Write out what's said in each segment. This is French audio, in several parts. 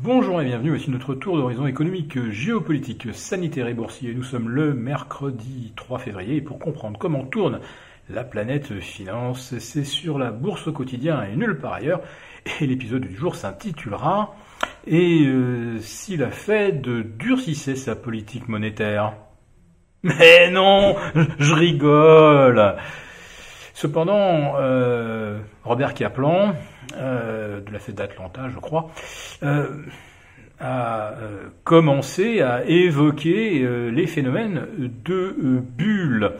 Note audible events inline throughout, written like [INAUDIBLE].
Bonjour et bienvenue, voici notre tour d'horizon économique, géopolitique, sanitaire et boursier. Nous sommes le mercredi 3 février et pour comprendre comment tourne la planète finance, c'est sur la bourse au quotidien et nulle part ailleurs. Et l'épisode du jour s'intitulera Et euh, si la Fed durcissait sa politique monétaire? Mais non, je rigole Cependant, euh, Robert Kaplan, euh, de la fête d'Atlanta, je crois, euh, a commencé à évoquer les phénomènes de bulles.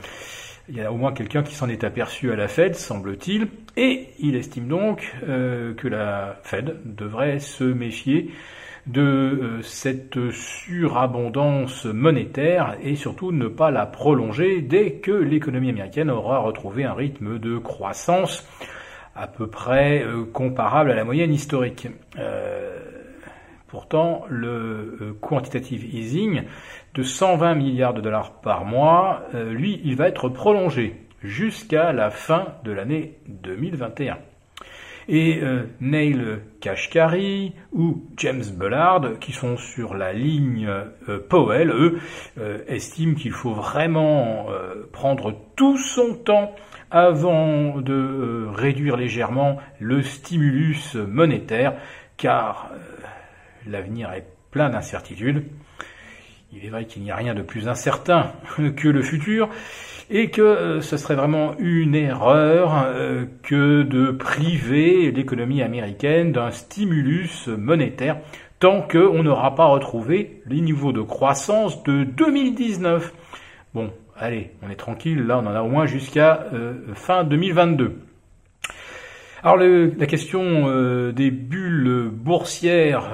Il y a au moins quelqu'un qui s'en est aperçu à la Fed, semble-t-il, et il estime donc que la Fed devrait se méfier de euh, cette surabondance monétaire et surtout ne pas la prolonger dès que l'économie américaine aura retrouvé un rythme de croissance à peu près euh, comparable à la moyenne historique. Euh, pourtant, le quantitative easing de 120 milliards de dollars par mois, lui, il va être prolongé jusqu'à la fin de l'année 2021. Et euh, Neil Kashkari ou James Bullard, qui sont sur la ligne euh, Powell, eux, euh, estiment qu'il faut vraiment prendre tout son temps avant de réduire légèrement le stimulus monétaire, car l'avenir est plein d'incertitudes. Il est vrai qu'il n'y a rien de plus incertain [LAUGHS] que le futur, et que euh, ce serait vraiment une erreur euh, que de priver l'économie américaine d'un stimulus monétaire tant qu'on n'aura pas retrouvé les niveaux de croissance de 2019. Bon, allez, on est tranquille, là on en a au moins jusqu'à euh, fin 2022. Alors la question des bulles boursières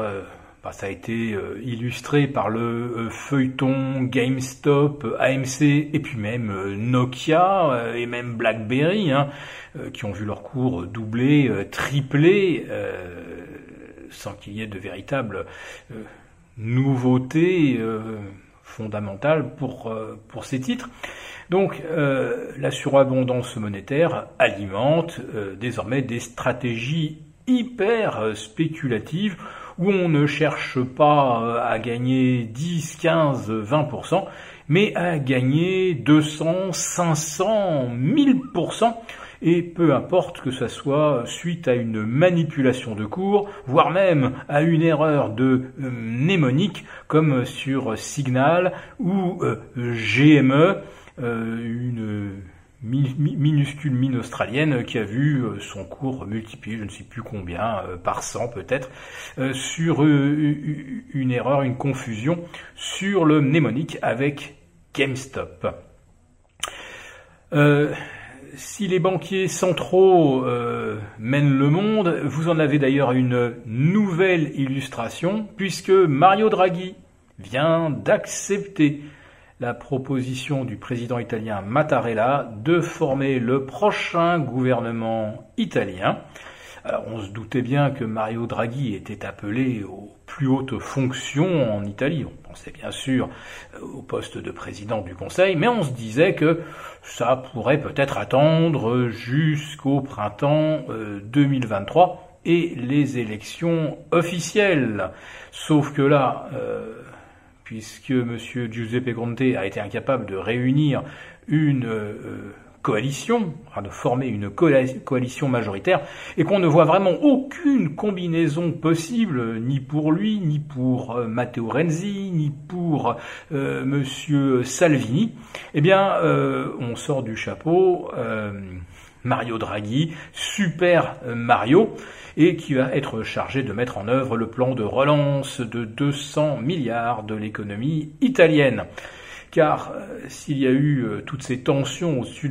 ça a été euh, illustré par le euh, feuilleton GameStop, AMC et puis même euh, Nokia et même BlackBerry hein, qui ont vu leur cours doubler, tripler sans qu'il y ait de véritables nouveautés fondamentales pour, pour ces titres. Donc la surabondance monétaire alimente désormais des stratégies hyper spéculatives où on ne cherche pas euh, à gagner 10, 15, 20%, mais à gagner 200, 500, 1000%, et peu importe que ce soit suite à une manipulation de cours, voire même à une erreur de euh, mnémonique, comme sur Signal ou euh, GME, une minuscule mine australienne qui a vu euh, son cours multiplié, je ne sais plus combien, euh, par 100 peut-être, euh, sur une erreur, une confusion sur le mnémonique avec GameStop. si les banquiers centraux mènent le monde, vous en avez d'ailleurs une nouvelle illustration, puisque Mario Draghi vient d'accepter la proposition du président italien Mattarella de former le prochain gouvernement italien. Alors on se doutait bien que Mario Draghi était appelé aux plus hautes fonctions en Italie. On pensait bien sûr au poste de président du Conseil, mais on se disait que ça pourrait peut-être attendre jusqu'au printemps 2023 euh, et les élections officielles. Sauf que là, euh, puisque M. Giuseppe Conte a été incapable de réunir une euh, coalition, de former une coalition majoritaire, et qu'on ne voit vraiment aucune combinaison possible, ni pour lui, ni pour euh, Matteo Renzi, ni pour euh, M. Salvini, eh bien, on sort du chapeau Mario Draghi, super Mario, et qui va être chargé de mettre en œuvre le plan de relance de 200 milliards de l'économie italienne. Car euh, s'il y a eu euh, toutes ces tensions au, sein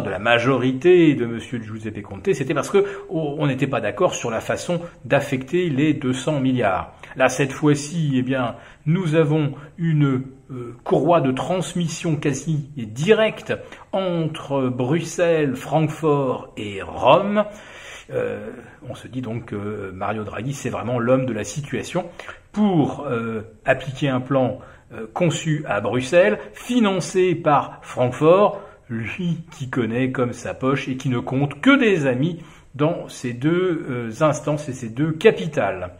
de la majorité de M. Giuseppe Conte, c'était parce que oh, on n'était pas d'accord sur la façon d'affecter les 200 milliards. Là, cette fois-ci, eh bien, nous avons une euh, courroie de transmission quasi directe entre Bruxelles, Francfort et Rome. Euh, on se dit donc que Mario Draghi, c'est vraiment l'homme de la situation pour euh, appliquer un plan euh, conçu à Bruxelles, financé par Francfort, lui qui connaît comme sa poche et qui ne compte que des amis dans ces deux instances et ces deux capitales.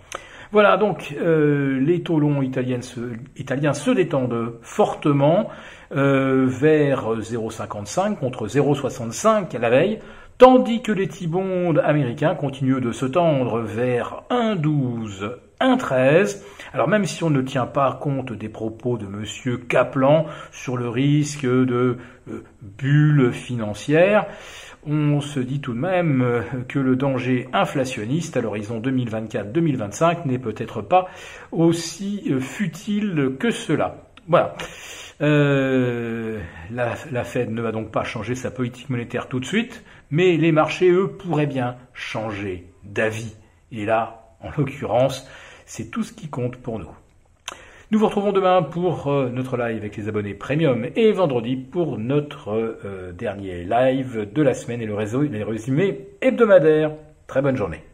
Voilà, donc euh, les taux longs italiens se, italiens se détendent fortement euh, vers 0,55 contre 0,65 la veille, tandis que les T-bonds américains continuent de se tendre vers 1,12, 1,13. Alors même si on ne tient pas compte des propos de Monsieur Kaplan sur le risque de euh, bulle financière, on se dit tout de même euh, que le danger inflationniste à l'horizon 2024-2025 n'est peut-être pas aussi euh, futile que cela. Voilà. La, Fed ne va donc pas changer sa politique monétaire tout de suite, mais les marchés, eux, pourraient bien changer d'avis. Et là, en l'occurrence, c'est tout ce qui compte pour nous. Nous vous retrouvons demain pour euh, notre live avec les abonnés premium et vendredi pour notre euh, dernier live de la semaine et le réseau, les résumés hebdomadaires. Très bonne journée.